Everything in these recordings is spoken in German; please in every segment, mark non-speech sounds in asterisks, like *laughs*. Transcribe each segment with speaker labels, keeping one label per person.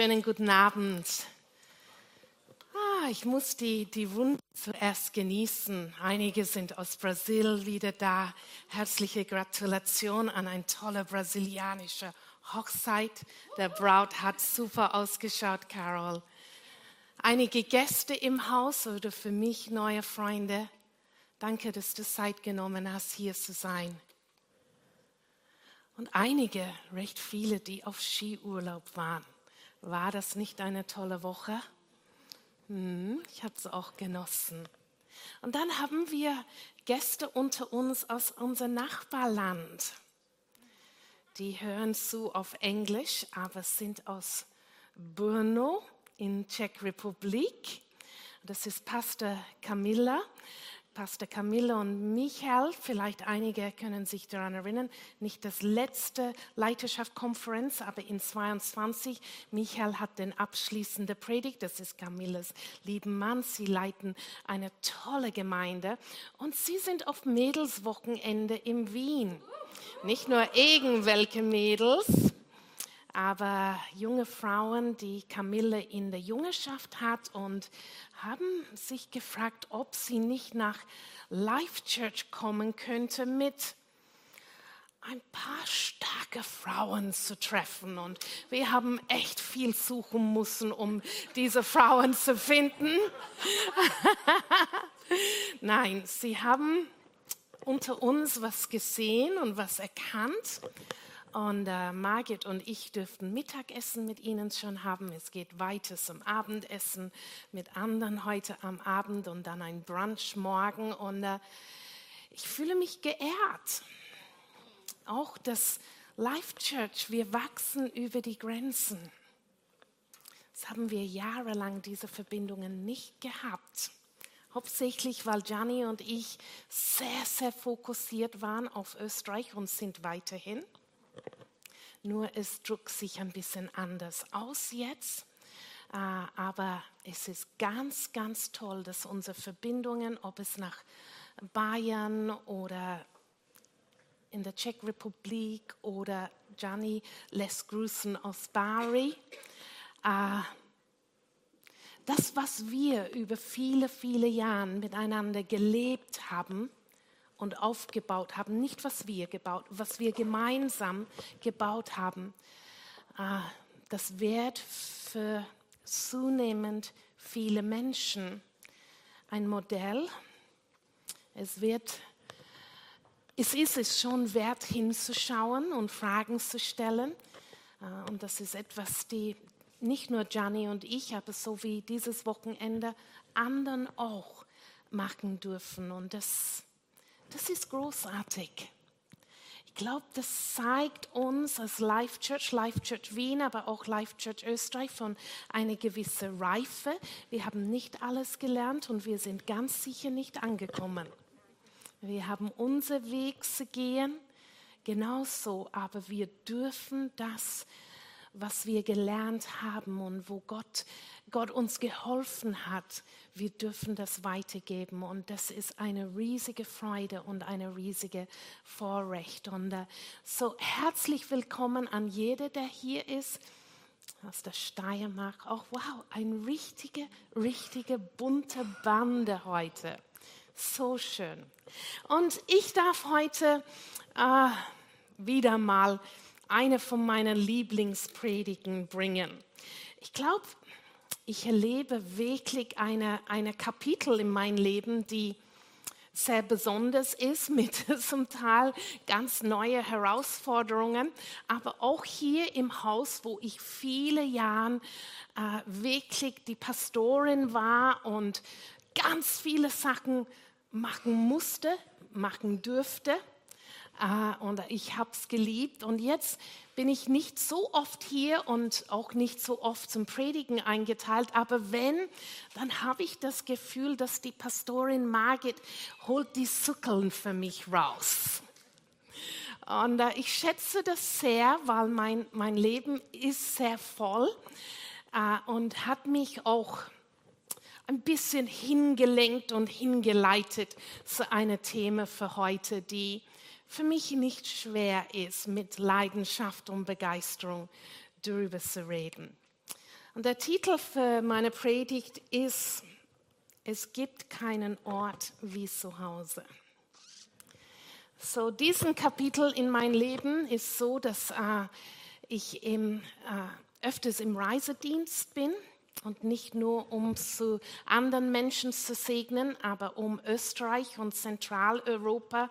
Speaker 1: Schönen guten Abend. Ah, ich muss die, die Wunder zuerst genießen. Einige sind aus Brasil wieder da. Herzliche Gratulation an eine tolle brasilianische Hochzeit. Der Braut hat super ausgeschaut, Carol. Einige Gäste im Haus oder für mich neue Freunde. Danke, dass du Zeit genommen hast, hier zu sein. Und einige, recht viele, die auf Skiurlaub waren. War das nicht eine tolle Woche? Hm, ich habe es auch genossen. Und dann haben wir Gäste unter uns aus unserem Nachbarland. Die hören zu auf Englisch, aber sind aus Brno in Czech Republik. Das ist Pastor Camilla. Pastor Camilla und Michael, vielleicht einige können sich daran erinnern, nicht das letzte Leiterschaftskonferenz, aber in 22. Michael hat den abschließende Predigt, das ist Camillas lieben Mann. Sie leiten eine tolle Gemeinde und sie sind auf Mädelswochenende in Wien. Nicht nur irgendwelche Mädels, aber junge Frauen, die Camille in der Jüngerschaft hat und haben sich gefragt, ob sie nicht nach Life Church kommen könnte mit ein paar starke Frauen zu treffen. Und wir haben echt viel suchen müssen, um diese Frauen zu finden. *laughs* Nein, sie haben unter uns was gesehen und was erkannt. Und äh, Margit und ich dürften Mittagessen mit ihnen schon haben. Es geht weiter zum Abendessen mit anderen heute am Abend und dann ein Brunch morgen. Und äh, ich fühle mich geehrt. Auch das Life Church, wir wachsen über die Grenzen. Das haben wir jahrelang diese Verbindungen nicht gehabt. Hauptsächlich, weil Gianni und ich sehr, sehr fokussiert waren auf Österreich und sind weiterhin. Nur es drückt sich ein bisschen anders aus jetzt. Äh, aber es ist ganz, ganz toll, dass unsere Verbindungen, ob es nach Bayern oder in der Tschechrepublik oder Gianni lässt grüßen aus Bari. Äh, das, was wir über viele, viele Jahre miteinander gelebt haben, und aufgebaut haben, nicht was wir gebaut, was wir gemeinsam gebaut haben, ah, das wird für zunehmend viele Menschen ein Modell. Es wird es ist es schon wert, hinzuschauen und Fragen zu stellen. Ah, und das ist etwas, die nicht nur Gianni und ich, aber so wie dieses Wochenende anderen auch machen dürfen. Und das das ist großartig. Ich glaube, das zeigt uns als Life Church, Life Church Wien, aber auch Life Church Österreich von einer gewissen Reife. Wir haben nicht alles gelernt und wir sind ganz sicher nicht angekommen. Wir haben unser Weg zu gehen, genauso, aber wir dürfen das was wir gelernt haben und wo Gott, Gott uns geholfen hat, wir dürfen das weitergeben. Und das ist eine riesige Freude und eine riesige Vorrecht. Und uh, so herzlich willkommen an jeder, der hier ist aus der Steiermark. Auch wow, eine richtige, richtige bunte Bande heute. So schön. Und ich darf heute uh, wieder mal eine von meinen Lieblingspredigen bringen. Ich glaube, ich erlebe wirklich eine, eine Kapitel in meinem Leben, die sehr besonders ist, *laughs* mit zum Teil ganz neue Herausforderungen, aber auch hier im Haus, wo ich viele Jahre äh, wirklich die Pastorin war und ganz viele Sachen machen musste, machen dürfte. Ah, und ich habe es geliebt. Und jetzt bin ich nicht so oft hier und auch nicht so oft zum Predigen eingeteilt. Aber wenn, dann habe ich das Gefühl, dass die Pastorin Margit holt die Zuckeln für mich raus. Und äh, ich schätze das sehr, weil mein, mein Leben ist sehr voll äh, und hat mich auch ein bisschen hingelenkt und hingeleitet zu einem Thema für heute, die für mich nicht schwer ist, mit Leidenschaft und Begeisterung darüber zu reden. Und der Titel für meine Predigt ist, es gibt keinen Ort wie zu Hause. So, diesen Kapitel in mein Leben ist so, dass äh, ich im, äh, öfters im Reisedienst bin und nicht nur um zu anderen Menschen zu segnen, aber um Österreich und Zentraleuropa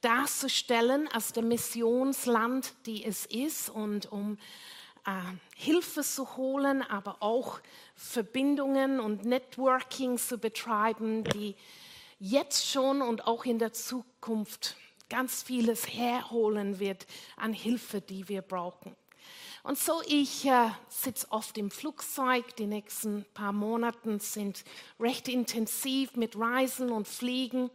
Speaker 1: darzustellen als der Missionsland, die es ist und um äh, Hilfe zu holen, aber auch Verbindungen und Networking zu betreiben, die jetzt schon und auch in der Zukunft ganz vieles herholen wird an Hilfe, die wir brauchen. Und so, ich äh, sitze oft im Flugzeug. Die nächsten paar Monate sind recht intensiv mit Reisen und Fliegen.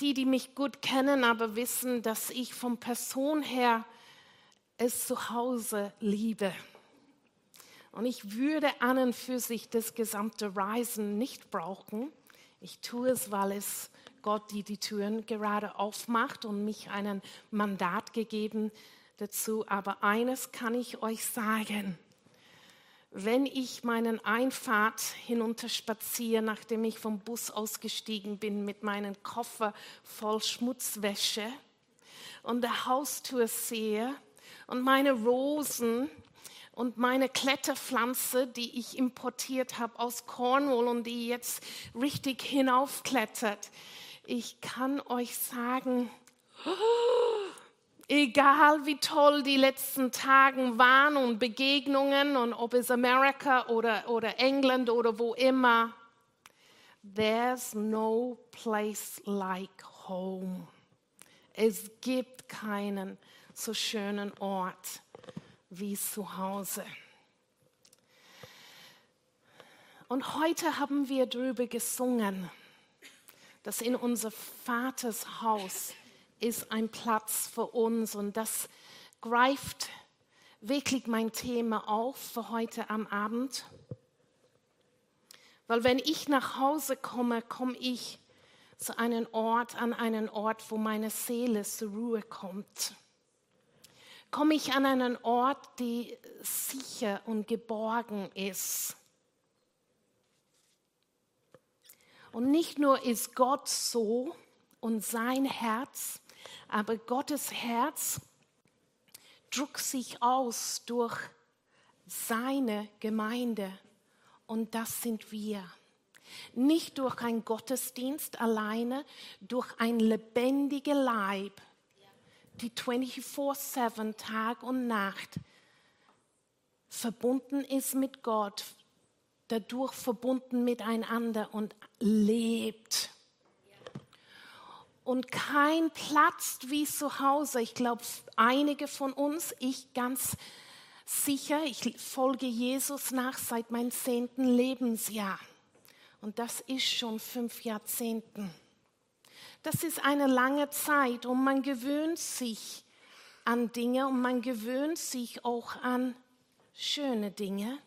Speaker 1: Die, die mich gut kennen, aber wissen, dass ich von Person her es zu Hause liebe. Und ich würde an und für sich das gesamte Reisen nicht brauchen. Ich tue es, weil es Gott die die Türen gerade aufmacht und mich einen Mandat gegeben dazu. Aber eines kann ich euch sagen. Wenn ich meinen Einfahrt hinunterspaziere, nachdem ich vom Bus ausgestiegen bin mit meinem Koffer voll Schmutzwäsche und der Haustür sehe, und meine Rosen und meine Kletterpflanze, die ich importiert habe aus Cornwall und die jetzt richtig hinaufklettert. Ich kann euch sagen, egal wie toll die letzten Tage waren und Begegnungen und ob es Amerika oder, oder England oder wo immer, there's no place like home. Es gibt keinen so schönen Ort wie zu Hause. Und heute haben wir darüber gesungen, dass in unser Vaters Haus ist ein Platz für uns und das greift wirklich mein Thema auf für heute am Abend. Weil wenn ich nach Hause komme, komme ich zu einem Ort, an einen Ort, wo meine Seele zur Ruhe kommt komme ich an einen Ort, der sicher und geborgen ist. Und nicht nur ist Gott so und sein Herz, aber Gottes Herz drückt sich aus durch seine Gemeinde. Und das sind wir. Nicht durch ein Gottesdienst alleine, durch ein lebendiger Leib, die 24-7 Tag und Nacht verbunden ist mit Gott, dadurch verbunden miteinander und lebt. Und kein Platz wie zu Hause. Ich glaube, einige von uns, ich ganz sicher, ich folge Jesus nach seit meinem zehnten Lebensjahr. Und das ist schon fünf Jahrzehnten. Das ist eine lange Zeit und man gewöhnt sich an Dinge und man gewöhnt sich auch an schöne Dinge.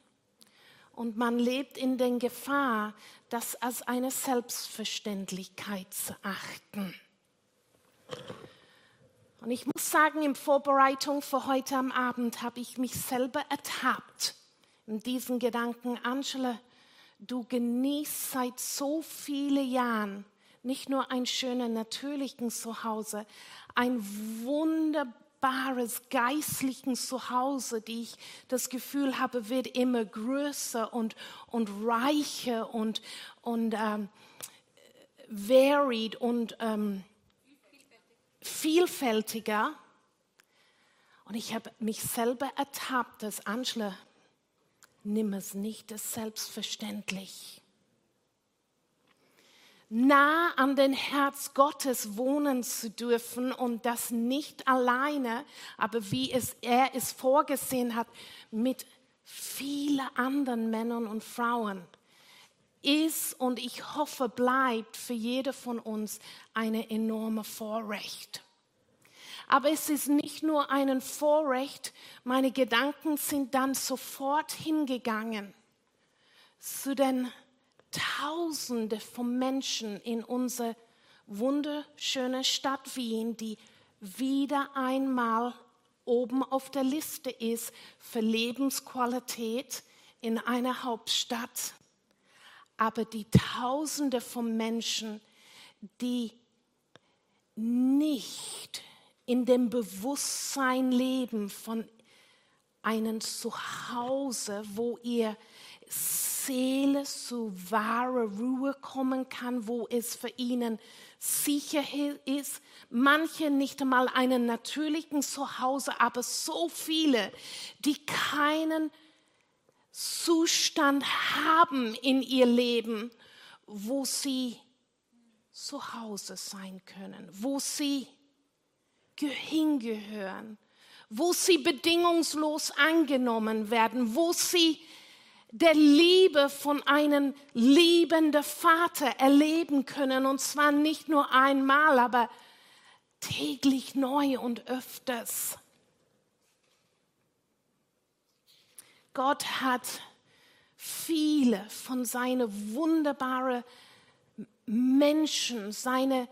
Speaker 1: Und man lebt in der Gefahr, das als eine Selbstverständlichkeit zu achten. Und ich muss sagen, in Vorbereitung für heute am Abend habe ich mich selber ertappt in diesen Gedanken, Angela, du genießt seit so vielen Jahren nicht nur ein schöner natürlichen Zuhause, ein wunderbares geistlichen Zuhause, die ich das Gefühl habe, wird immer größer und, und reicher und, und ähm, varied und ähm, vielfältiger. Und ich habe mich selber ertappt, dass Angela, nimm es nicht als selbstverständlich nah an den Herz Gottes wohnen zu dürfen und das nicht alleine, aber wie es er es vorgesehen hat mit vielen anderen Männern und Frauen ist und ich hoffe bleibt für jede von uns eine enorme Vorrecht. Aber es ist nicht nur ein Vorrecht, meine Gedanken sind dann sofort hingegangen zu den Tausende von Menschen in unsere wunderschöne Stadt Wien, die wieder einmal oben auf der Liste ist für Lebensqualität in einer Hauptstadt. Aber die Tausende von Menschen, die nicht in dem Bewusstsein leben von einem Zuhause, wo ihr Seele zu wahrer Ruhe kommen kann, wo es für ihnen sicher ist. Manche nicht einmal einen natürlichen Zuhause, aber so viele, die keinen Zustand haben in ihr Leben, wo sie zu Hause sein können, wo sie hingehören, wo sie bedingungslos angenommen werden, wo sie der Liebe von einem liebenden Vater erleben können. Und zwar nicht nur einmal, aber täglich neu und öfters. Gott hat viele von seinen wunderbaren Menschen, seine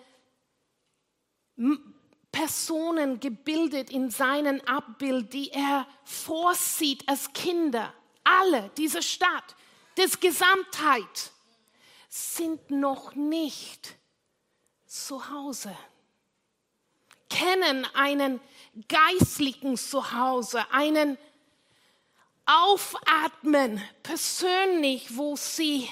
Speaker 1: Personen gebildet in seinem Abbild, die er vorsieht als Kinder. Alle, diese Stadt, das Gesamtheit, sind noch nicht zu Hause, kennen einen geistlichen Zuhause, einen Aufatmen persönlich, wo sie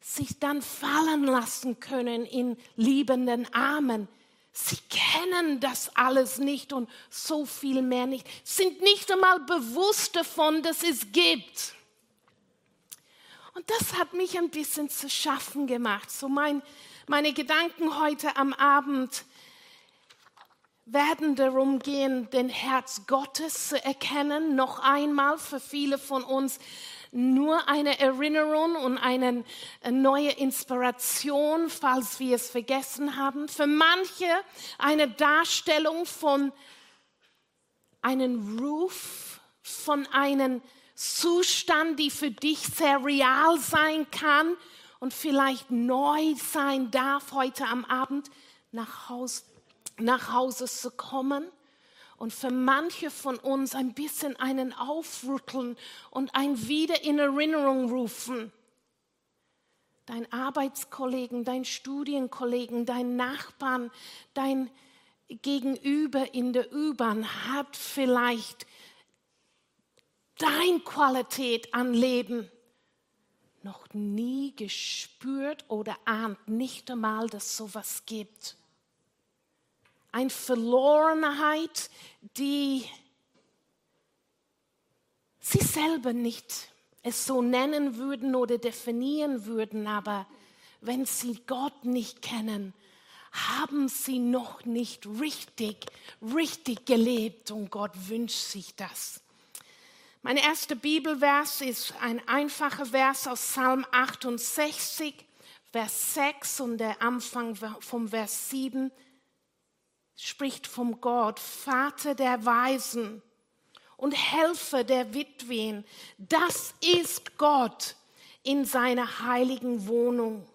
Speaker 1: sich dann fallen lassen können in liebenden Armen. Sie kennen das alles nicht und so viel mehr nicht, sind nicht einmal bewusst davon, dass es gibt. Und das hat mich ein bisschen zu schaffen gemacht. So mein, meine Gedanken heute am Abend werden darum gehen, den Herz Gottes zu erkennen, noch einmal für viele von uns nur eine Erinnerung und eine neue Inspiration, falls wir es vergessen haben. Für manche eine Darstellung von einem Ruf, von einem Zustand, die für dich sehr real sein kann und vielleicht neu sein darf, heute am Abend nach Hause, nach Hause zu kommen und für manche von uns ein bisschen einen aufrütteln und ein wieder in Erinnerung rufen. Dein Arbeitskollegen, dein Studienkollegen, dein Nachbarn, dein Gegenüber in der U-Bahn hat vielleicht dein Qualität an Leben noch nie gespürt oder ahnt nicht einmal, dass sowas gibt eine Verlorenheit, die sie selber nicht es so nennen würden oder definieren würden, aber wenn sie Gott nicht kennen, haben sie noch nicht richtig, richtig gelebt und Gott wünscht sich das. Mein erster Bibelvers ist ein einfacher Vers aus Psalm 68, Vers 6 und der Anfang vom Vers 7 spricht vom Gott, Vater der Weisen und Helfer der Witwen. Das ist Gott in seiner heiligen Wohnung.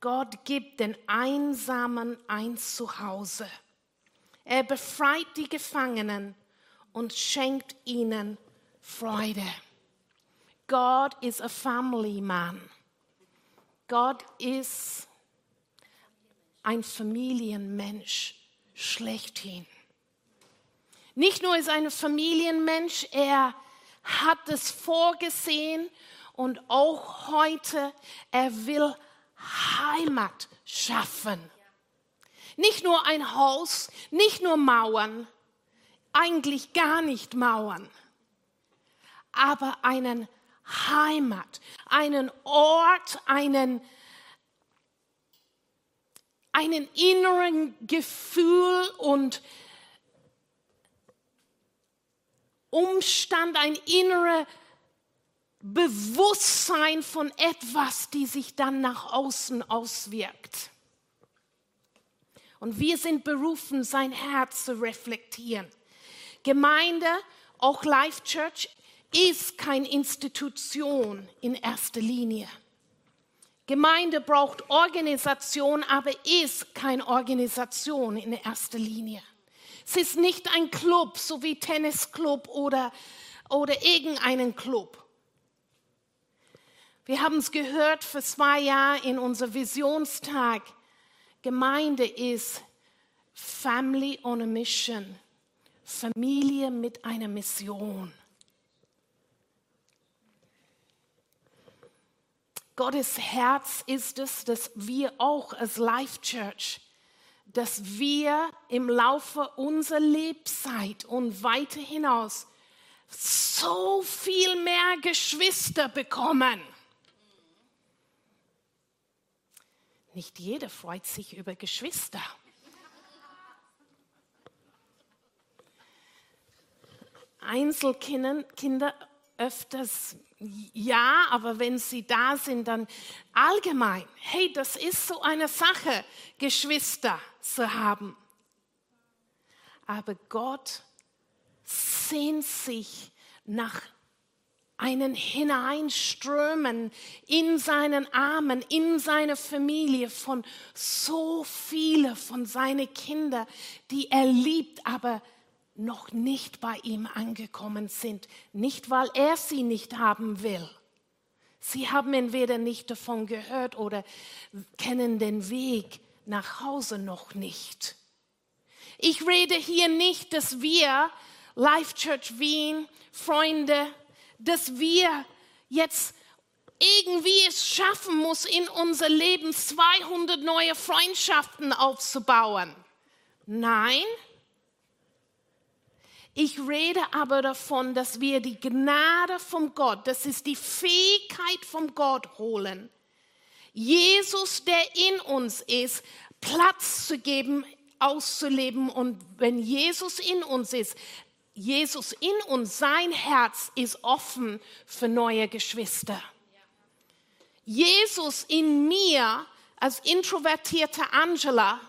Speaker 1: Gott gibt den Einsamen ein Zuhause. Er befreit die Gefangenen und schenkt ihnen Freude. God is a family man. Gott ist ein Familienmensch schlechthin. Nicht nur ist er ein Familienmensch, er hat es vorgesehen und auch heute, er will Heimat schaffen. Nicht nur ein Haus, nicht nur Mauern, eigentlich gar nicht Mauern, aber einen Heimat, einen Ort, einen einen inneren Gefühl und Umstand, ein inneres Bewusstsein von etwas, die sich dann nach außen auswirkt. Und wir sind berufen, sein Herz zu reflektieren. Gemeinde, auch Life Church, ist keine Institution in erster Linie. Gemeinde braucht Organisation, aber ist keine Organisation in erster Linie. Es ist nicht ein Club, so wie Tennisclub oder, oder irgendeinen Club. Wir haben es gehört für zwei Jahre in unserem Visionstag. Gemeinde ist Family on a Mission. Familie mit einer Mission. Gottes Herz ist es, dass wir auch als Life Church, dass wir im Laufe unserer Lebzeit und weiter hinaus so viel mehr Geschwister bekommen. Nicht jeder freut sich über Geschwister. Einzelkinder Kinder öfters ja, aber wenn sie da sind, dann allgemein, hey, das ist so eine Sache, Geschwister zu haben. Aber Gott sehnt sich nach einen Hineinströmen in seinen Armen, in seine Familie von so viele von seinen Kindern, die er liebt, aber noch nicht bei ihm angekommen sind. Nicht, weil er sie nicht haben will. Sie haben entweder nicht davon gehört oder kennen den Weg nach Hause noch nicht. Ich rede hier nicht, dass wir, Life Church Wien, Freunde, dass wir jetzt irgendwie es schaffen muss, in unser Leben 200 neue Freundschaften aufzubauen. Nein, ich rede aber davon, dass wir die Gnade vom Gott, das ist die Fähigkeit vom Gott holen, Jesus, der in uns ist, Platz zu geben, auszuleben. Und wenn Jesus in uns ist, Jesus in uns, sein Herz ist offen für neue Geschwister. Jesus in mir als introvertierte Angela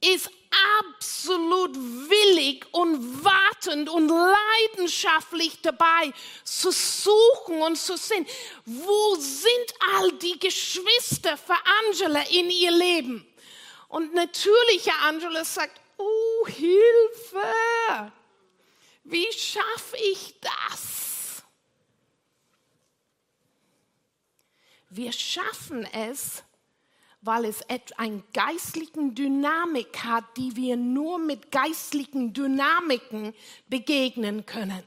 Speaker 1: ist absolut willig und wartend und leidenschaftlich dabei zu suchen und zu sehen, wo sind all die Geschwister für Angela in ihr Leben? Und natürliche Angela sagt, oh Hilfe, wie schaffe ich das? Wir schaffen es, weil es eine geistlichen Dynamik hat, die wir nur mit geistlichen Dynamiken begegnen können.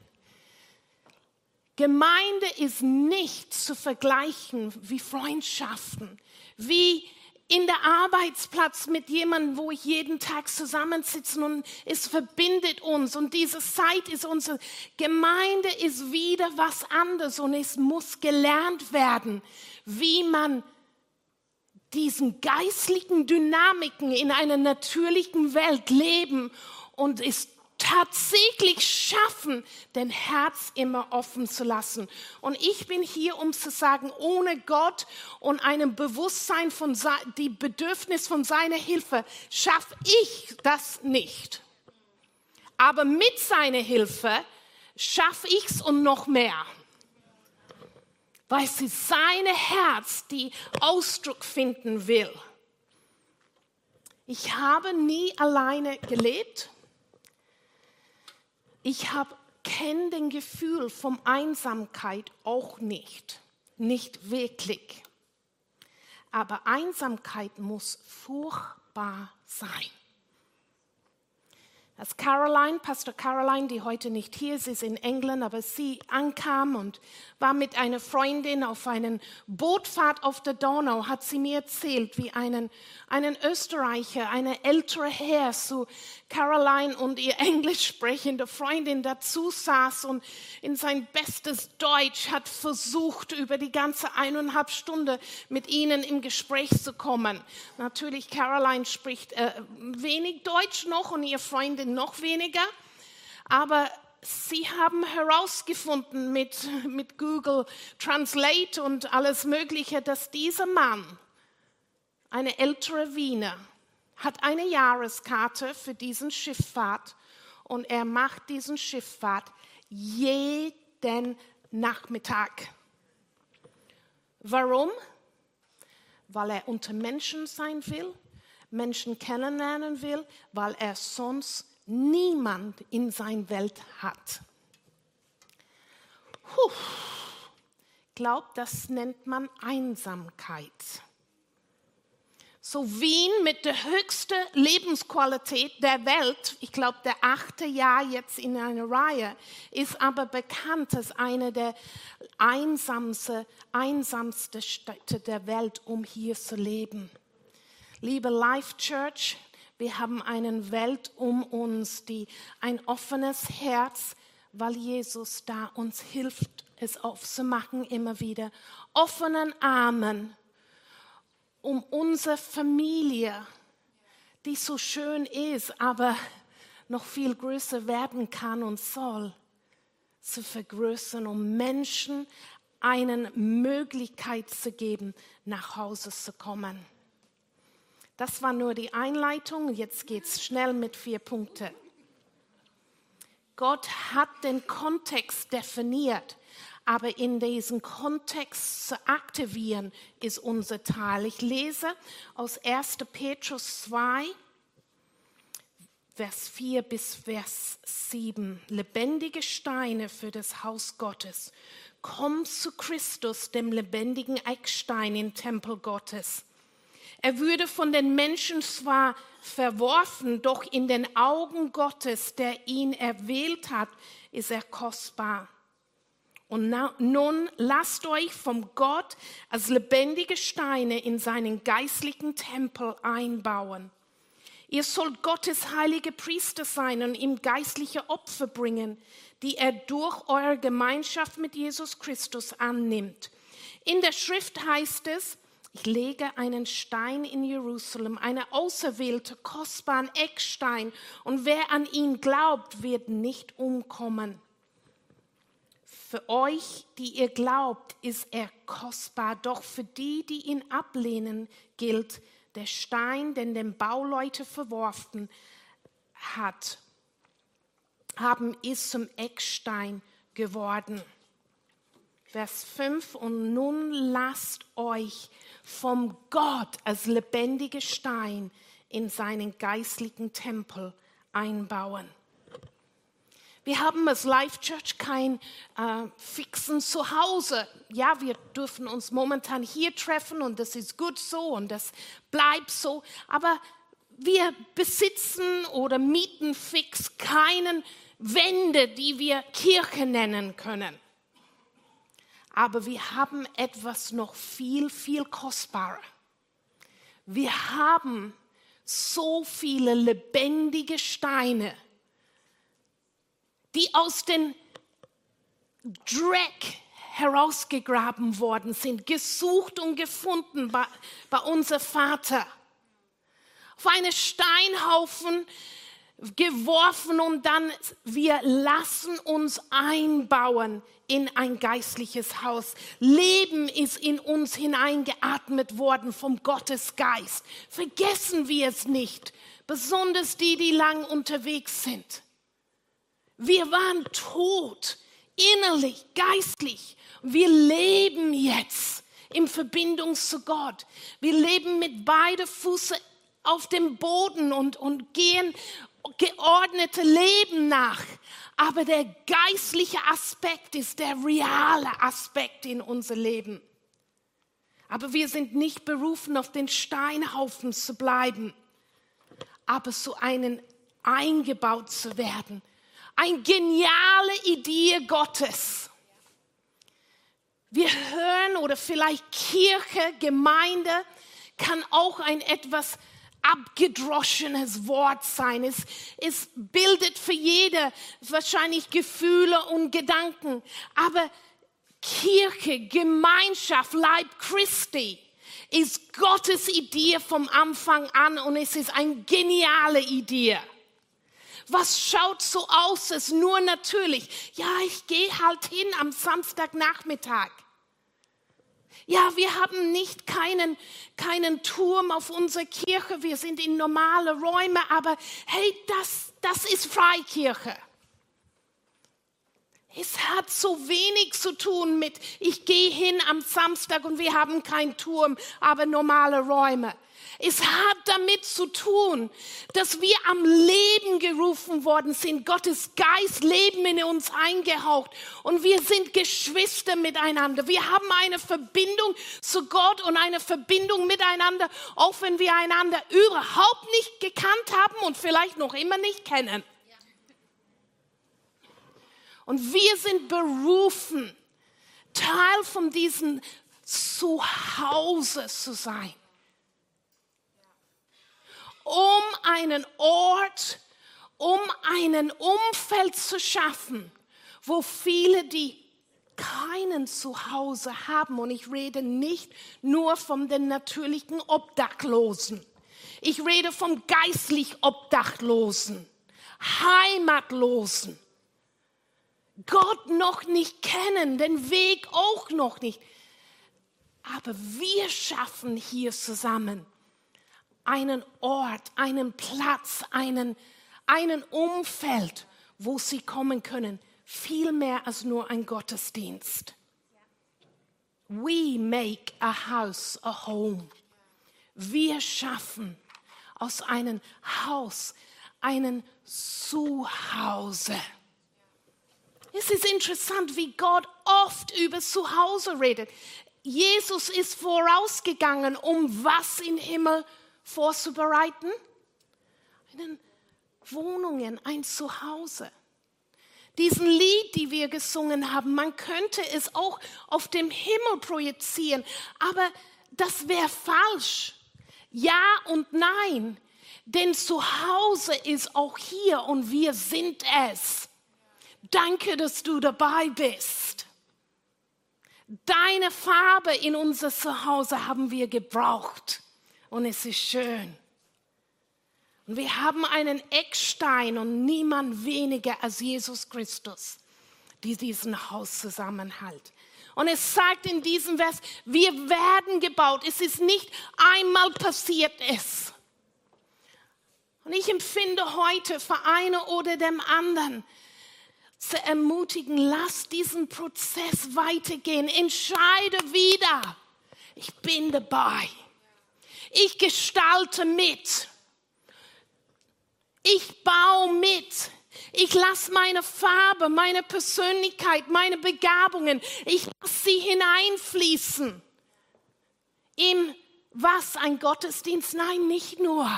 Speaker 1: Gemeinde ist nicht zu vergleichen wie Freundschaften, wie in der Arbeitsplatz mit jemandem, wo ich jeden Tag zusammensitzen und es verbindet uns und diese Zeit ist unsere Gemeinde ist wieder was anderes und es muss gelernt werden, wie man diesen geistlichen Dynamiken in einer natürlichen Welt leben und es tatsächlich schaffen, den Herz immer offen zu lassen. Und ich bin hier, um zu sagen, ohne Gott und einem Bewusstsein von die Bedürfnis von seiner Hilfe schaffe ich das nicht. Aber mit seiner Hilfe schaffe ich es und noch mehr weil sie seine Herz, die Ausdruck finden will. Ich habe nie alleine gelebt. Ich kenne den Gefühl von Einsamkeit auch nicht, nicht wirklich. Aber Einsamkeit muss furchtbar sein. Als Caroline, Pastor Caroline, die heute nicht hier ist, ist in England, aber sie ankam und war mit einer Freundin auf einer Bootfahrt auf der Donau, hat sie mir erzählt, wie einen, einen Österreicher, eine ältere Herr zu Caroline und ihr englisch sprechende Freundin dazu saß und in sein bestes Deutsch hat versucht, über die ganze eineinhalb Stunde mit ihnen im Gespräch zu kommen. Natürlich, Caroline spricht äh, wenig Deutsch noch und ihr Freundin noch weniger, aber sie haben herausgefunden mit, mit Google Translate und alles Mögliche, dass dieser Mann, eine ältere Wiener, hat eine Jahreskarte für diesen Schifffahrt und er macht diesen Schifffahrt jeden Nachmittag. Warum? Weil er unter Menschen sein will, Menschen kennenlernen will, weil er sonst niemand in sein Welt hat. Puh. Glaubt, das nennt man Einsamkeit. So Wien mit der höchsten Lebensqualität der Welt, ich glaube der achte Jahr jetzt in einer Reihe, ist aber bekannt als eine der einsamste, einsamste Städte der Welt, um hier zu leben. Liebe Life Church, wir haben eine Welt um uns, die ein offenes Herz, weil Jesus da uns hilft, es aufzumachen immer wieder, offenen Armen um unsere Familie, die so schön ist, aber noch viel größer werden kann und soll, zu vergrößern, um Menschen eine Möglichkeit zu geben, nach Hause zu kommen. Das war nur die Einleitung. Jetzt geht es schnell mit vier Punkten. Gott hat den Kontext definiert. Aber in diesem Kontext zu aktivieren, ist unser Teil. Ich lese aus 1. Petrus 2, Vers 4 bis Vers 7. Lebendige Steine für das Haus Gottes. Komm zu Christus, dem lebendigen Eckstein im Tempel Gottes. Er würde von den Menschen zwar verworfen, doch in den Augen Gottes, der ihn erwählt hat, ist er kostbar. Und nun lasst euch vom Gott als lebendige Steine in seinen geistlichen Tempel einbauen. Ihr sollt Gottes heilige Priester sein und ihm geistliche Opfer bringen, die er durch eure Gemeinschaft mit Jesus Christus annimmt. In der Schrift heißt es, ich lege einen Stein in Jerusalem, eine auserwählte, kostbaren Eckstein, und wer an ihn glaubt, wird nicht umkommen. Für euch, die ihr glaubt, ist er kostbar, doch für die, die ihn ablehnen, gilt der Stein, den den Bauleute verworfen hat, haben ist zum Eckstein geworden. Vers 5, und nun lasst euch vom Gott als lebendiger Stein in seinen geistlichen Tempel einbauen. Wir haben als Life Church kein äh, fixen Zuhause. Ja, wir dürfen uns momentan hier treffen und das ist gut so und das bleibt so. Aber wir besitzen oder mieten fix keinen Wände, die wir Kirche nennen können. Aber wir haben etwas noch viel, viel kostbarer. Wir haben so viele lebendige Steine, die aus den Dreck herausgegraben worden sind, gesucht und gefunden bei, bei unser Vater. Auf einen Steinhaufen geworfen und dann wir lassen uns einbauen in ein geistliches Haus. Leben ist in uns hineingeatmet worden vom Gottesgeist. Vergessen wir es nicht, besonders die, die lang unterwegs sind. Wir waren tot, innerlich, geistlich. Wir leben jetzt in Verbindung zu Gott. Wir leben mit beiden Füßen auf dem Boden und, und gehen geordnete Leben nach. Aber der geistliche Aspekt ist der reale Aspekt in unser Leben. Aber wir sind nicht berufen, auf den Steinhaufen zu bleiben, aber so einen eingebaut zu werden eine geniale Idee Gottes. Wir hören oder vielleicht Kirche, Gemeinde kann auch ein etwas abgedroschenes Wort sein. Es, es bildet für jede wahrscheinlich Gefühle und Gedanken. Aber Kirche, Gemeinschaft, Leib Christi ist Gottes Idee vom Anfang an und es ist eine geniale Idee. Was schaut so aus, ist nur natürlich. Ja, ich gehe halt hin am Samstagnachmittag. Ja, wir haben nicht keinen, keinen Turm auf unserer Kirche, wir sind in normale Räume, aber hey, das, das ist Freikirche. Es hat so wenig zu tun mit, ich gehe hin am Samstag und wir haben keinen Turm, aber normale Räume. Es hat damit zu tun, dass wir am Leben gerufen worden sind. Gottes Geist Leben in uns eingehaucht und wir sind Geschwister miteinander. Wir haben eine Verbindung zu Gott und eine Verbindung miteinander, auch wenn wir einander überhaupt nicht gekannt haben und vielleicht noch immer nicht kennen. Und wir sind berufen, Teil von diesem Zuhause zu sein. Um einen Ort, um einen Umfeld zu schaffen, wo viele, die keinen Zuhause haben, und ich rede nicht nur von den natürlichen Obdachlosen, ich rede vom geistlich Obdachlosen, Heimatlosen, Gott noch nicht kennen, den Weg auch noch nicht. Aber wir schaffen hier zusammen einen Ort, einen Platz, einen, einen Umfeld, wo sie kommen können. Viel mehr als nur ein Gottesdienst. We make a house a home. Wir schaffen aus einem Haus einen Zuhause. Es ist interessant, wie Gott oft über Zuhause redet. Jesus ist vorausgegangen, um was im Himmel vorzubereiten? Einen Wohnungen, ein Zuhause. Diesen Lied, die wir gesungen haben, man könnte es auch auf dem Himmel projizieren, aber das wäre falsch. Ja und nein, denn Zuhause ist auch hier und wir sind es. Danke, dass du dabei bist. Deine Farbe in unser Zuhause haben wir gebraucht und es ist schön. Und wir haben einen Eckstein und niemand weniger als Jesus Christus, die diesen Haus zusammenhält. Und es sagt in diesem Vers, wir werden gebaut. Es ist nicht einmal passiert es. Und ich empfinde heute für eine oder dem anderen, zu ermutigen, lass diesen Prozess weitergehen. Entscheide wieder. Ich bin dabei. Ich gestalte mit. Ich baue mit. Ich lasse meine Farbe, meine Persönlichkeit, meine Begabungen, ich lasse sie hineinfließen. Im was? Ein Gottesdienst? Nein, nicht nur.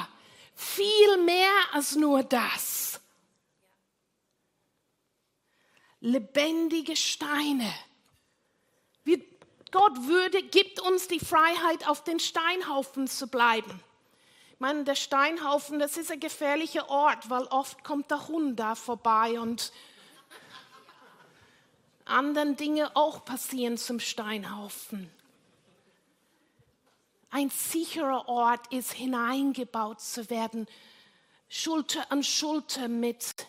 Speaker 1: Viel mehr als nur das lebendige Steine. Wir, Gott würde, gibt uns die Freiheit, auf den Steinhaufen zu bleiben. Ich meine, der Steinhaufen, das ist ein gefährlicher Ort, weil oft kommt der Hund da vorbei und anderen Dinge auch passieren zum Steinhaufen. Ein sicherer Ort ist hineingebaut zu werden, Schulter an Schulter mit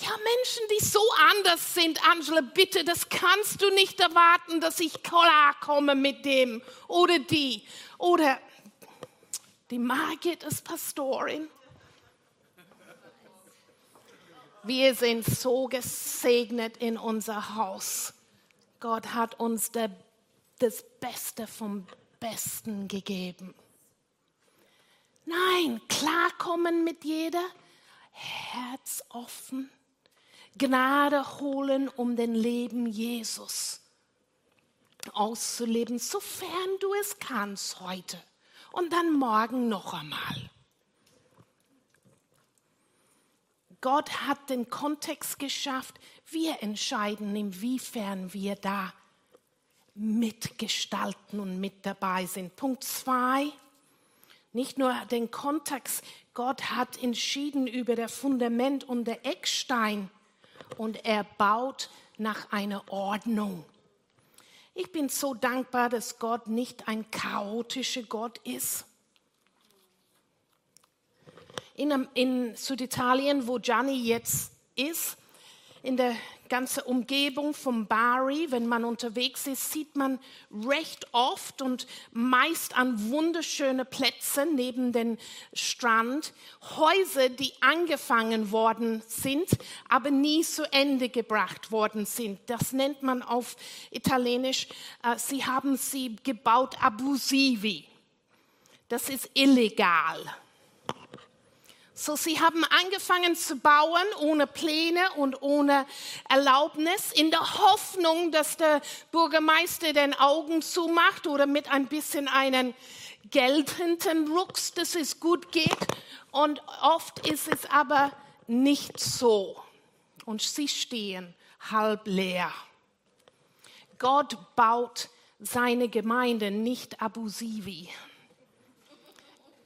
Speaker 1: ja, Menschen, die so anders sind, Angela, bitte, das kannst du nicht erwarten, dass ich klarkomme mit dem oder die. Oder die Margit ist Pastorin. Wir sind so gesegnet in unser Haus. Gott hat uns der, das Beste vom Besten gegeben. Nein, klarkommen mit jeder, Herz offen Gnade holen, um den Leben Jesus auszuleben, sofern du es kannst heute und dann morgen noch einmal. Gott hat den Kontext geschafft. Wir entscheiden, inwiefern wir da mitgestalten und mit dabei sind. Punkt zwei, nicht nur den Kontext, Gott hat entschieden über das Fundament und der Eckstein und er baut nach einer Ordnung. Ich bin so dankbar, dass Gott nicht ein chaotischer Gott ist. In, in Süditalien, wo Gianni jetzt ist, in der ganze Umgebung vom Bari, wenn man unterwegs ist, sieht man recht oft und meist an wunderschöne Plätze neben dem Strand Häuser, die angefangen worden sind, aber nie zu Ende gebracht worden sind. Das nennt man auf Italienisch, äh, sie haben sie gebaut abusivi. Das ist illegal. So, sie haben angefangen zu bauen ohne Pläne und ohne Erlaubnis, in der Hoffnung, dass der Bürgermeister den Augen zumacht oder mit ein bisschen einen Geld hinten ruckst, dass es gut geht. Und oft ist es aber nicht so. Und sie stehen halb leer. Gott baut seine Gemeinde nicht abusivi.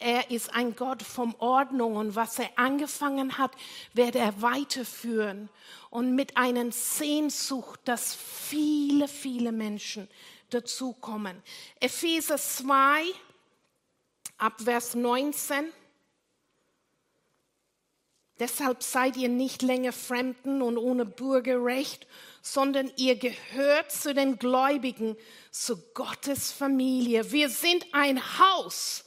Speaker 1: Er ist ein Gott von Ordnung und was er angefangen hat, wird er weiterführen und mit einer Sehnsucht, dass viele, viele Menschen dazukommen. Epheser 2, ab Vers 19. Deshalb seid ihr nicht länger Fremden und ohne Bürgerrecht, sondern ihr gehört zu den Gläubigen, zu Gottes Familie. Wir sind ein Haus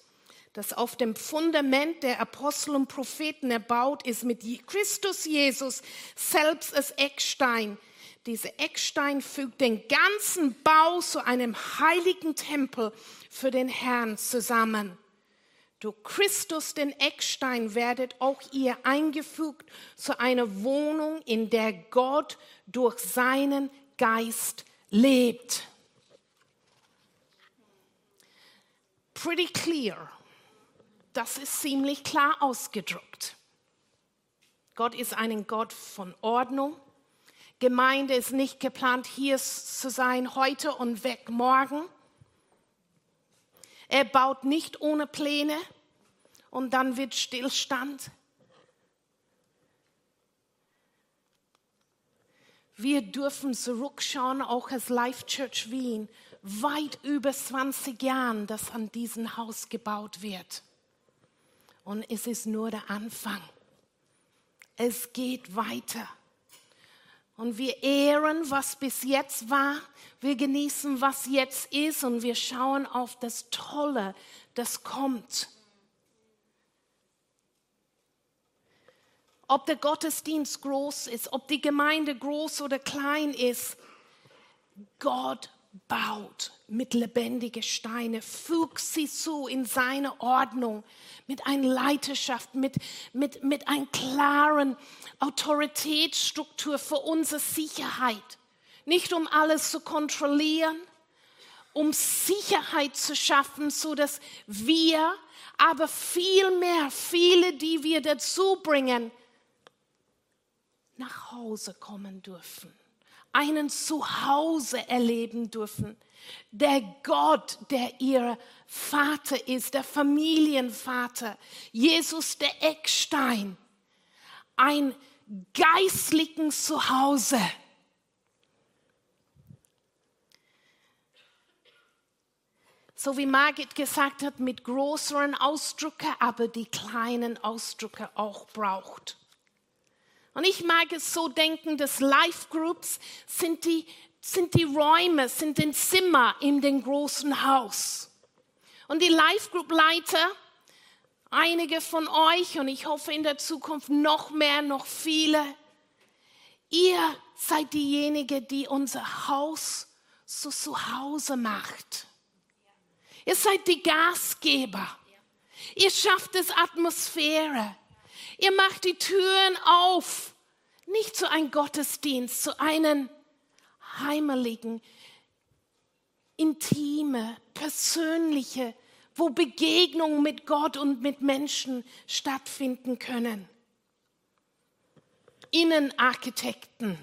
Speaker 1: das auf dem Fundament der Apostel und Propheten erbaut ist, mit Christus Jesus selbst als Eckstein. Dieser Eckstein fügt den ganzen Bau zu einem heiligen Tempel für den Herrn zusammen. Durch Christus, den Eckstein, werdet auch ihr eingefügt zu einer Wohnung, in der Gott durch seinen Geist lebt. Pretty clear das ist ziemlich klar ausgedrückt. Gott ist ein Gott von Ordnung. Gemeinde ist nicht geplant, hier zu sein heute und weg morgen. Er baut nicht ohne Pläne und dann wird Stillstand. Wir dürfen zurückschauen, auch als Life Church Wien, weit über 20 Jahren, dass an diesem Haus gebaut wird. Und es ist nur der Anfang. Es geht weiter. Und wir ehren, was bis jetzt war. Wir genießen, was jetzt ist. Und wir schauen auf das Tolle, das kommt. Ob der Gottesdienst groß ist, ob die Gemeinde groß oder klein ist, Gott baut mit lebendigen Steinen, fügt sie zu in seine Ordnung, mit einer Leiterschaft, mit, mit, mit einer klaren Autoritätsstruktur für unsere Sicherheit. Nicht um alles zu kontrollieren, um Sicherheit zu schaffen, so dass wir, aber viel mehr, viele, die wir dazu bringen, nach Hause kommen dürfen einen Zuhause erleben dürfen. Der Gott, der ihr Vater ist, der Familienvater, Jesus der Eckstein, ein geistlichen Zuhause. So wie Margit gesagt hat, mit größeren Ausdrücken, aber die kleinen Ausdrücke auch braucht. Und ich mag es so denken, dass Life Groups sind die, sind die Räume, sind den Zimmer in dem großen Haus. Und die Life Group Leiter, einige von euch und ich hoffe in der Zukunft noch mehr, noch viele, ihr seid diejenige, die unser Haus so zu Hause macht. Ihr seid die Gasgeber. Ihr schafft es Atmosphäre. Ihr macht die Türen auf, nicht zu einem Gottesdienst, zu einem heimeligen, intime, persönliche, wo Begegnungen mit Gott und mit Menschen stattfinden können. Innenarchitekten.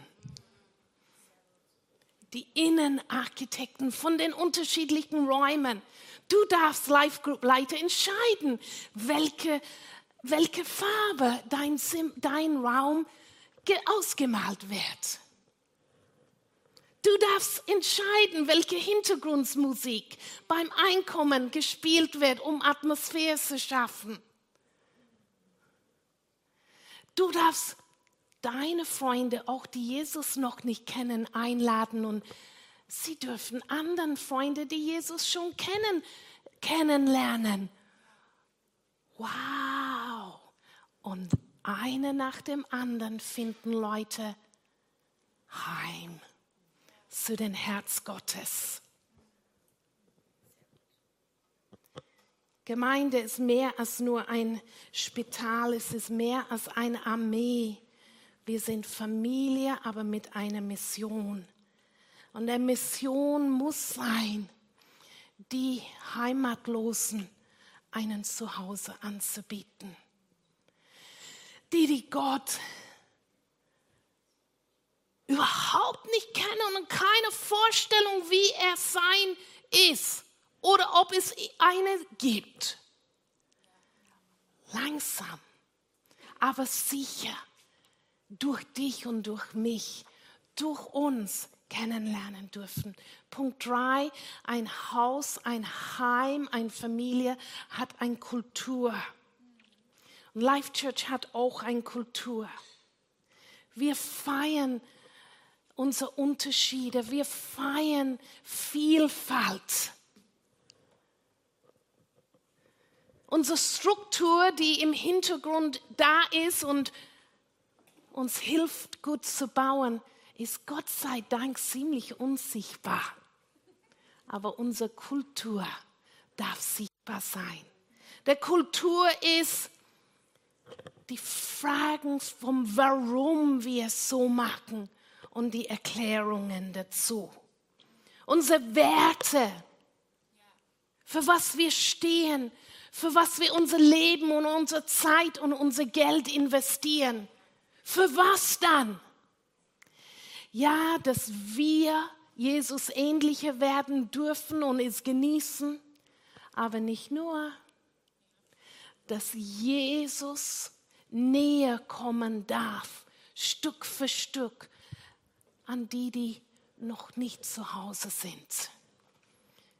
Speaker 1: Die Innenarchitekten von den unterschiedlichen Räumen. Du darfst Life Group Leiter entscheiden, welche welche Farbe dein, dein Raum ausgemalt wird. Du darfst entscheiden, welche Hintergrundmusik beim Einkommen gespielt wird, um Atmosphäre zu schaffen. Du darfst deine Freunde, auch die Jesus noch nicht kennen, einladen und sie dürfen anderen Freunde, die Jesus schon kennen, kennenlernen. Wow! Und eine nach dem anderen finden Leute heim zu den Herz Gottes. Gemeinde ist mehr als nur ein Spital, es ist mehr als eine Armee. Wir sind Familie, aber mit einer Mission. Und der Mission muss sein, die Heimatlosen einen Zuhause anzubieten. Die, die Gott überhaupt nicht kennen und keine Vorstellung, wie er sein ist oder ob es eine gibt. Langsam, aber sicher, durch dich und durch mich, durch uns kennenlernen dürfen. Punkt drei, ein Haus, ein Heim, eine Familie hat eine Kultur. Life Church hat auch eine Kultur. Wir feiern unsere Unterschiede, wir feiern Vielfalt. Unsere Struktur, die im Hintergrund da ist und uns hilft, gut zu bauen, ist Gott sei Dank ziemlich unsichtbar. Aber unsere Kultur darf sichtbar sein. Der Kultur ist die Fragen vom Warum wir es so machen und die Erklärungen dazu. Unsere Werte, für was wir stehen, für was wir unser Leben und unsere Zeit und unser Geld investieren. Für was dann? Ja, dass wir Jesus ähnlicher werden dürfen und es genießen, aber nicht nur, dass Jesus näher kommen darf, Stück für Stück, an die, die noch nicht zu Hause sind.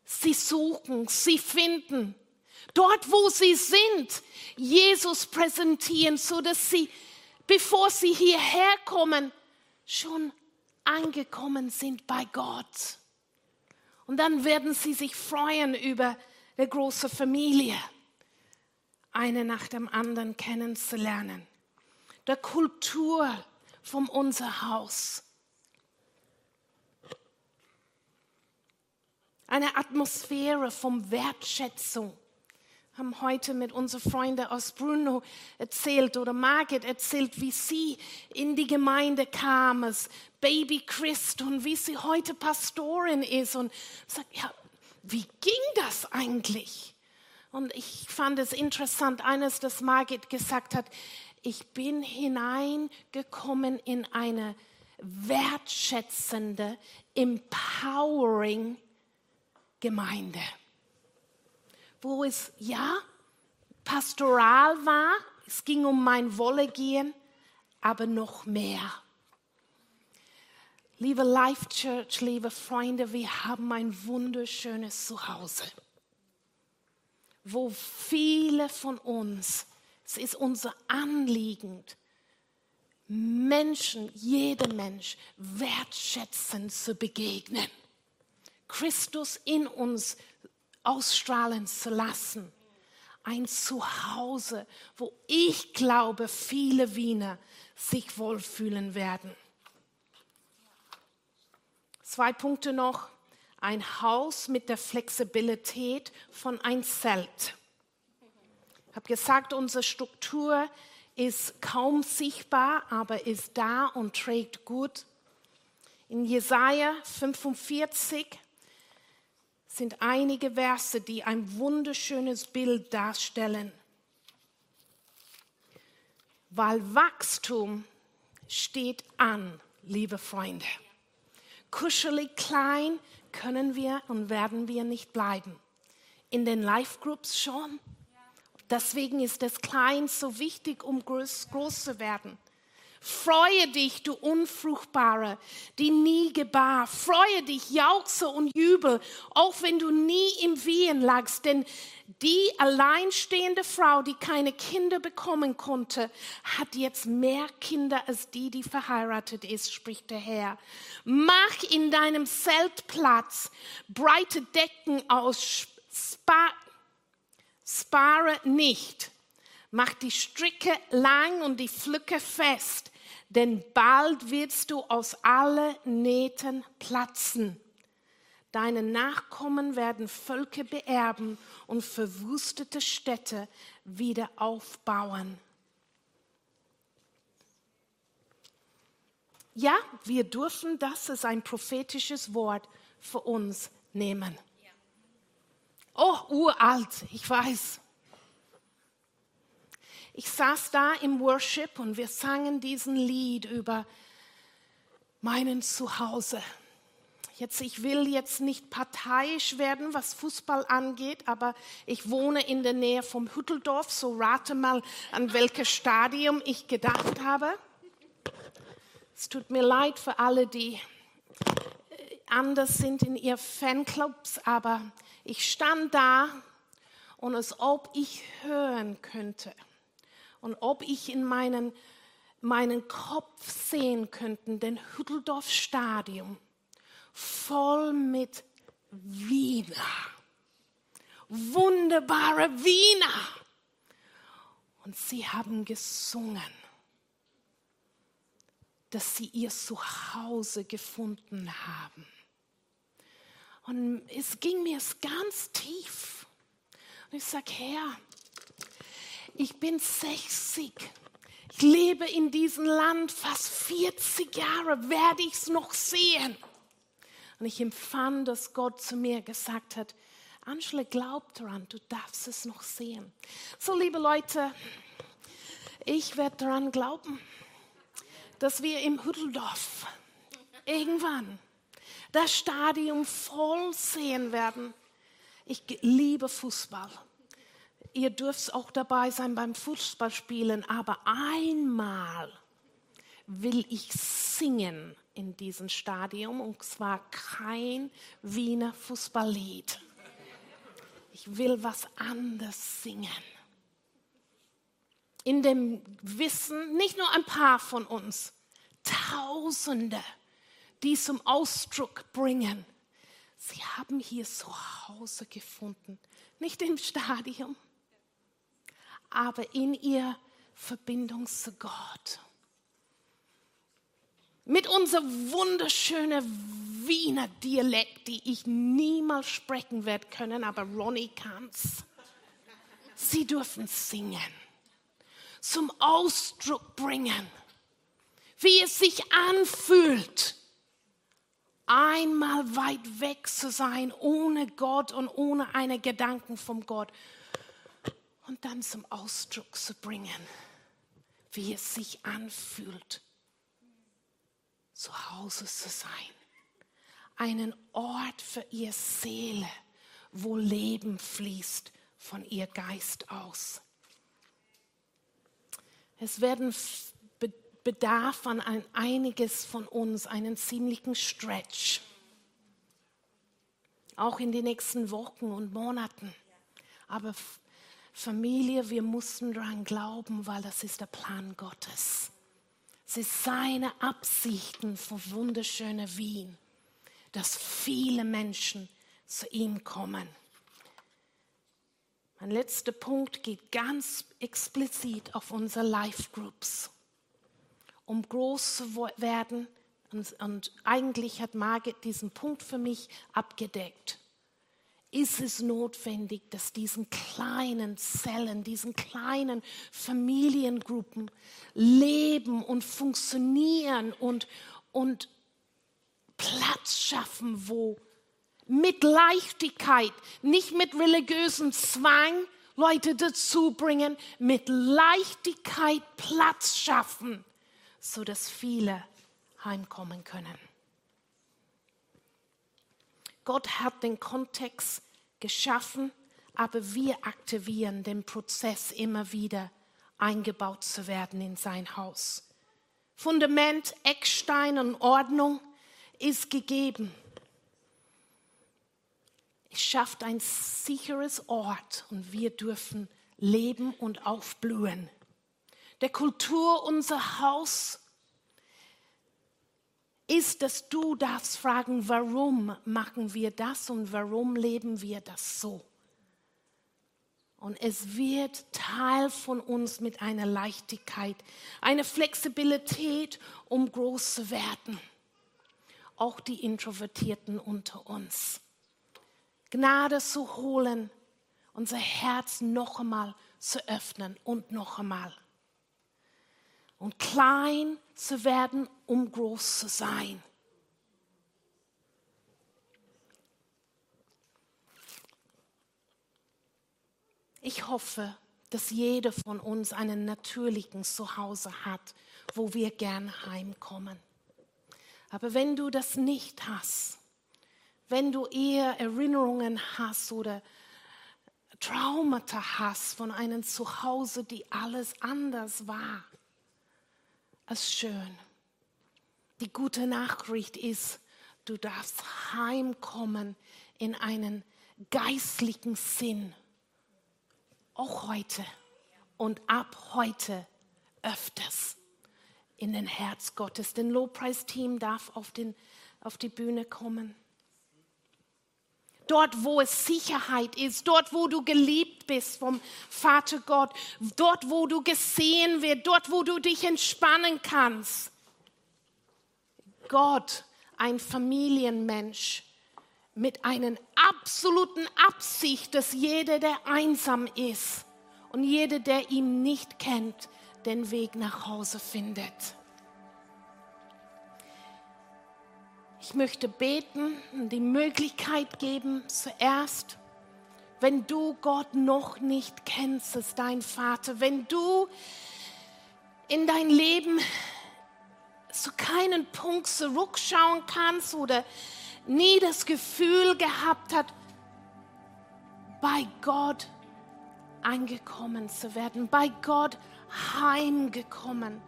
Speaker 1: Sie suchen, sie finden, dort wo sie sind, Jesus präsentieren, so dass sie, bevor sie hierher kommen, schon angekommen sind bei Gott. Und dann werden sie sich freuen über eine große Familie, eine nach dem anderen kennenzulernen. Der Kultur von unser Haus. Eine Atmosphäre von Wertschätzung haben heute mit unseren Freunden aus Bruno erzählt oder Margit erzählt, wie sie in die Gemeinde kam als Baby Christ und wie sie heute Pastorin ist und sagt, ja, wie ging das eigentlich? Und ich fand es interessant, eines, das Margit gesagt hat, ich bin hineingekommen in eine wertschätzende, empowering Gemeinde wo es ja pastoral war, es ging um mein Wollegehen, aber noch mehr. Liebe Life Church, liebe Freunde, wir haben ein wunderschönes Zuhause, wo viele von uns, es ist unser Anliegen, Menschen, jedem Mensch wertschätzend zu begegnen. Christus in uns ausstrahlen zu lassen. Ein Zuhause, wo ich glaube, viele Wiener sich wohlfühlen werden. Zwei Punkte noch. Ein Haus mit der Flexibilität von ein Zelt. Ich habe gesagt, unsere Struktur ist kaum sichtbar, aber ist da und trägt gut. In Jesaja 45 sind einige Verse, die ein wunderschönes Bild darstellen. Weil Wachstum steht an, liebe Freunde. Kuschelig klein können wir und werden wir nicht bleiben. In den Life Groups schon. Deswegen ist das Klein so wichtig, um groß, groß zu werden. Freue dich, du Unfruchtbare, die nie gebar. Freue dich, jauchze und jubel, auch wenn du nie im Wehen lagst. Denn die alleinstehende Frau, die keine Kinder bekommen konnte, hat jetzt mehr Kinder als die, die verheiratet ist, spricht der Herr. Mach in deinem Zeltplatz breite Decken aus, spar, spare nicht. Mach die Stricke lang und die Pflücke fest, denn bald wirst du aus allen Nähten platzen. Deine Nachkommen werden Völker beerben und verwüstete Städte wieder aufbauen. Ja, wir dürfen das als ein prophetisches Wort für uns nehmen. Oh, uralt, ich weiß. Ich saß da im Worship und wir sangen diesen Lied über meinen Zuhause. Jetzt, ich will jetzt nicht parteiisch werden, was Fußball angeht, aber ich wohne in der Nähe vom Hütteldorf, so rate mal, an welches Stadium ich gedacht habe. Es tut mir leid für alle, die äh, anders sind in ihren Fanclubs, aber ich stand da und als ob ich hören könnte und ob ich in meinen, meinen Kopf sehen könnte, den Hütteldorf Stadium voll mit Wiener. Wunderbare Wiener. Und sie haben gesungen, dass sie ihr Zuhause gefunden haben. Und es ging mir ganz tief. Und ich sage, Herr, ich bin 60. Ich lebe in diesem Land fast 40 Jahre. Werde ich es noch sehen? Und ich empfand, dass Gott zu mir gesagt hat, Angela, glaub daran, du darfst es noch sehen. So, liebe Leute, ich werde daran glauben, dass wir im Hütteldorf irgendwann das Stadion voll sehen werden. Ich liebe Fußball. Ihr dürft auch dabei sein beim Fußballspielen, aber einmal will ich singen in diesem Stadion und zwar kein Wiener Fußballlied. Ich will was anderes singen. In dem Wissen, nicht nur ein paar von uns, Tausende, die zum Ausdruck bringen, sie haben hier zu Hause gefunden, nicht im Stadion, aber in ihr Verbindung zu Gott mit unserem wunderschönen Wiener Dialekt, die ich niemals sprechen werde können, aber Ronnie kann's. Sie dürfen singen, zum Ausdruck bringen, wie es sich anfühlt, einmal weit weg zu sein, ohne Gott und ohne eine Gedanken vom Gott. Und dann zum Ausdruck zu bringen, wie es sich anfühlt zu Hause zu sein. Einen Ort für ihr Seele, wo Leben fließt von ihr Geist aus. Es werden bedarf an ein, einiges von uns einen ziemlichen Stretch. Auch in den nächsten Wochen und Monaten. Aber Familie, wir mussten daran glauben, weil das ist der Plan Gottes. Es ist seine Absichten für wunderschöne Wien, dass viele Menschen zu ihm kommen. Mein letzter Punkt geht ganz explizit auf unsere Life Groups. Um groß zu werden, und, und eigentlich hat Margit diesen Punkt für mich abgedeckt ist es notwendig, dass diesen kleinen Zellen, diesen kleinen Familiengruppen leben und funktionieren und, und Platz schaffen, wo mit Leichtigkeit, nicht mit religiösem Zwang Leute dazu bringen, mit Leichtigkeit Platz schaffen, so dass viele heimkommen können. Gott hat den Kontext geschaffen, aber wir aktivieren den Prozess immer wieder eingebaut zu werden in sein Haus. Fundament, Eckstein und Ordnung ist gegeben. Es schafft ein sicheres Ort und wir dürfen leben und aufblühen. Der Kultur unser Haus ist, dass du darfst fragen, warum machen wir das und warum leben wir das so? Und es wird Teil von uns mit einer Leichtigkeit, einer Flexibilität, um groß zu werden. Auch die Introvertierten unter uns. Gnade zu holen, unser Herz noch einmal zu öffnen und noch einmal. Und klein zu werden, um groß zu sein. Ich hoffe, dass jeder von uns einen natürlichen Zuhause hat, wo wir gern heimkommen. Aber wenn du das nicht hast, wenn du eher Erinnerungen hast oder Traumata hast von einem Zuhause, die alles anders war als schön. Die gute Nachricht ist, du darfst heimkommen in einen geistlichen Sinn auch heute und ab heute öfters in den Herz Gottes. Den Lobpreisteam darf auf, den, auf die Bühne kommen. Dort, wo es Sicherheit ist, dort, wo du geliebt bist vom Vater Gott, dort, wo du gesehen wirst, dort, wo du dich entspannen kannst. Gott, ein Familienmensch, mit einer absoluten Absicht, dass jeder, der einsam ist und jeder, der ihn nicht kennt, den Weg nach Hause findet. Ich möchte beten und die Möglichkeit geben, zuerst, wenn du Gott noch nicht kennst als dein Vater, wenn du in dein Leben zu keinen Punkt zurückschauen kannst oder nie das Gefühl gehabt hat, bei Gott angekommen zu werden, bei Gott heimgekommen.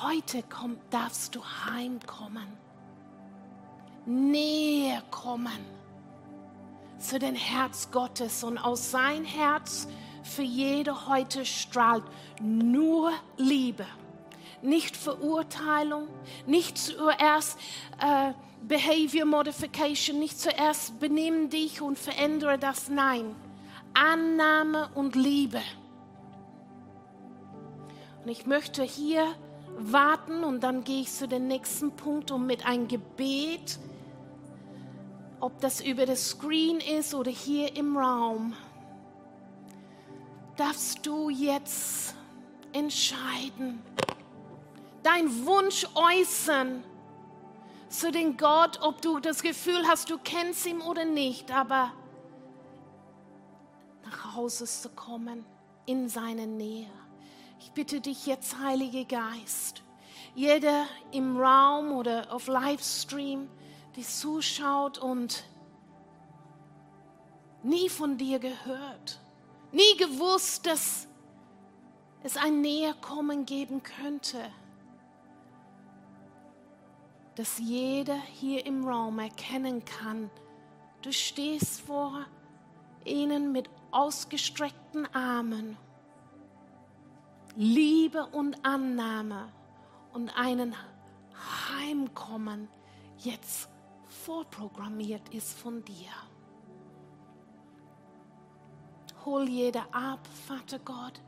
Speaker 1: Heute komm, darfst du heimkommen, näher kommen zu dem Herz Gottes. Und aus sein Herz für jede heute strahlt nur Liebe, nicht Verurteilung, nicht zuerst äh, Behavior Modification, nicht zuerst benimm dich und verändere das, nein, Annahme und Liebe. Und ich möchte hier warten und dann gehe ich zu dem nächsten Punkt und mit einem Gebet, ob das über das Screen ist oder hier im Raum, darfst du jetzt entscheiden, dein Wunsch äußern zu dem Gott, ob du das Gefühl hast, du kennst ihn oder nicht, aber nach Hause zu kommen, in seine Nähe. Ich bitte dich jetzt, Heiliger Geist, jeder im Raum oder auf Livestream, die zuschaut und nie von dir gehört, nie gewusst, dass es ein Näherkommen geben könnte dass jeder hier im Raum erkennen kann, du stehst vor ihnen mit ausgestreckten Armen, Liebe und Annahme und einen Heimkommen jetzt vorprogrammiert ist von dir. Hol jeder ab, Vater Gott.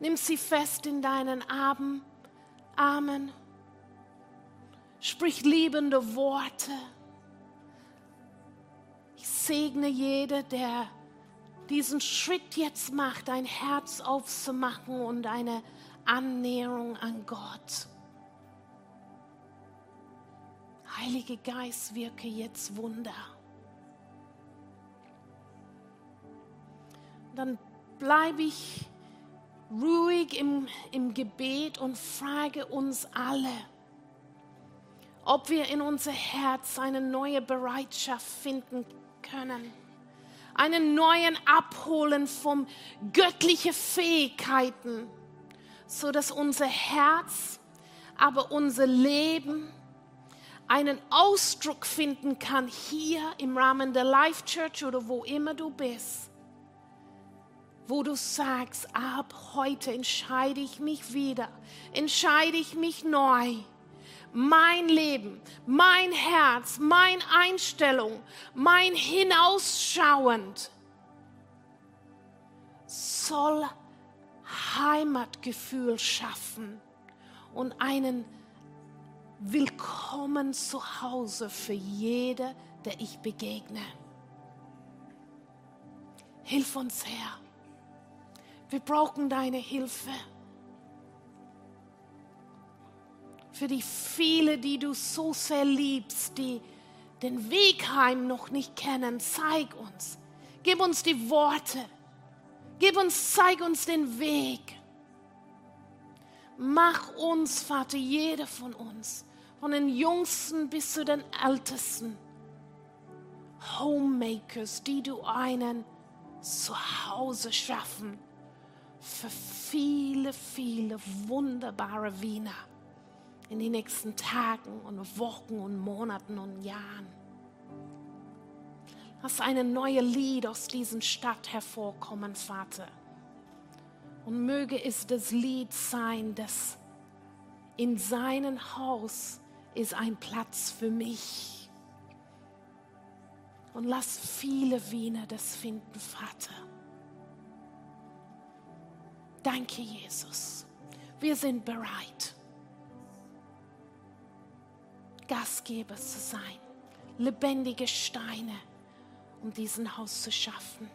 Speaker 1: Nimm sie fest in deinen Armen. Amen Sprich liebende Worte. Ich segne jeder, der diesen Schritt jetzt macht, ein Herz aufzumachen und eine Annäherung an Gott. Heilige Geist, wirke jetzt Wunder. Dann bleibe ich ruhig im, im Gebet und frage uns alle, ob wir in unser Herz eine neue Bereitschaft finden können, einen neuen Abholen von göttlichen Fähigkeiten, so dass unser Herz aber unser Leben einen Ausdruck finden kann hier im Rahmen der Life Church oder wo immer du bist, wo du sagst, ab heute entscheide ich mich wieder, entscheide ich mich neu. Mein Leben, mein Herz, meine Einstellung, mein Hinausschauend soll Heimatgefühl schaffen und einen Willkommen zu Hause für jede, der ich begegne. Hilf uns, Herr. Wir brauchen deine Hilfe. Für die viele, die du so sehr liebst, die den Weg heim noch nicht kennen, zeig uns. Gib uns die Worte. Gib uns, zeig uns den Weg. Mach uns, Vater, jeder von uns, von den Jüngsten bis zu den Ältesten, Homemakers, die du einen zu Hause schaffen für viele, viele wunderbare Wiener in den nächsten Tagen und Wochen und Monaten und Jahren. Lass eine neue Lied aus dieser Stadt hervorkommen, Vater. Und möge es das Lied sein, das in seinem Haus ist ein Platz für mich. Und lass viele Wiener das finden, Vater. Danke, Jesus. Wir sind bereit, Gastgeber zu sein, lebendige Steine, um diesen Haus zu schaffen.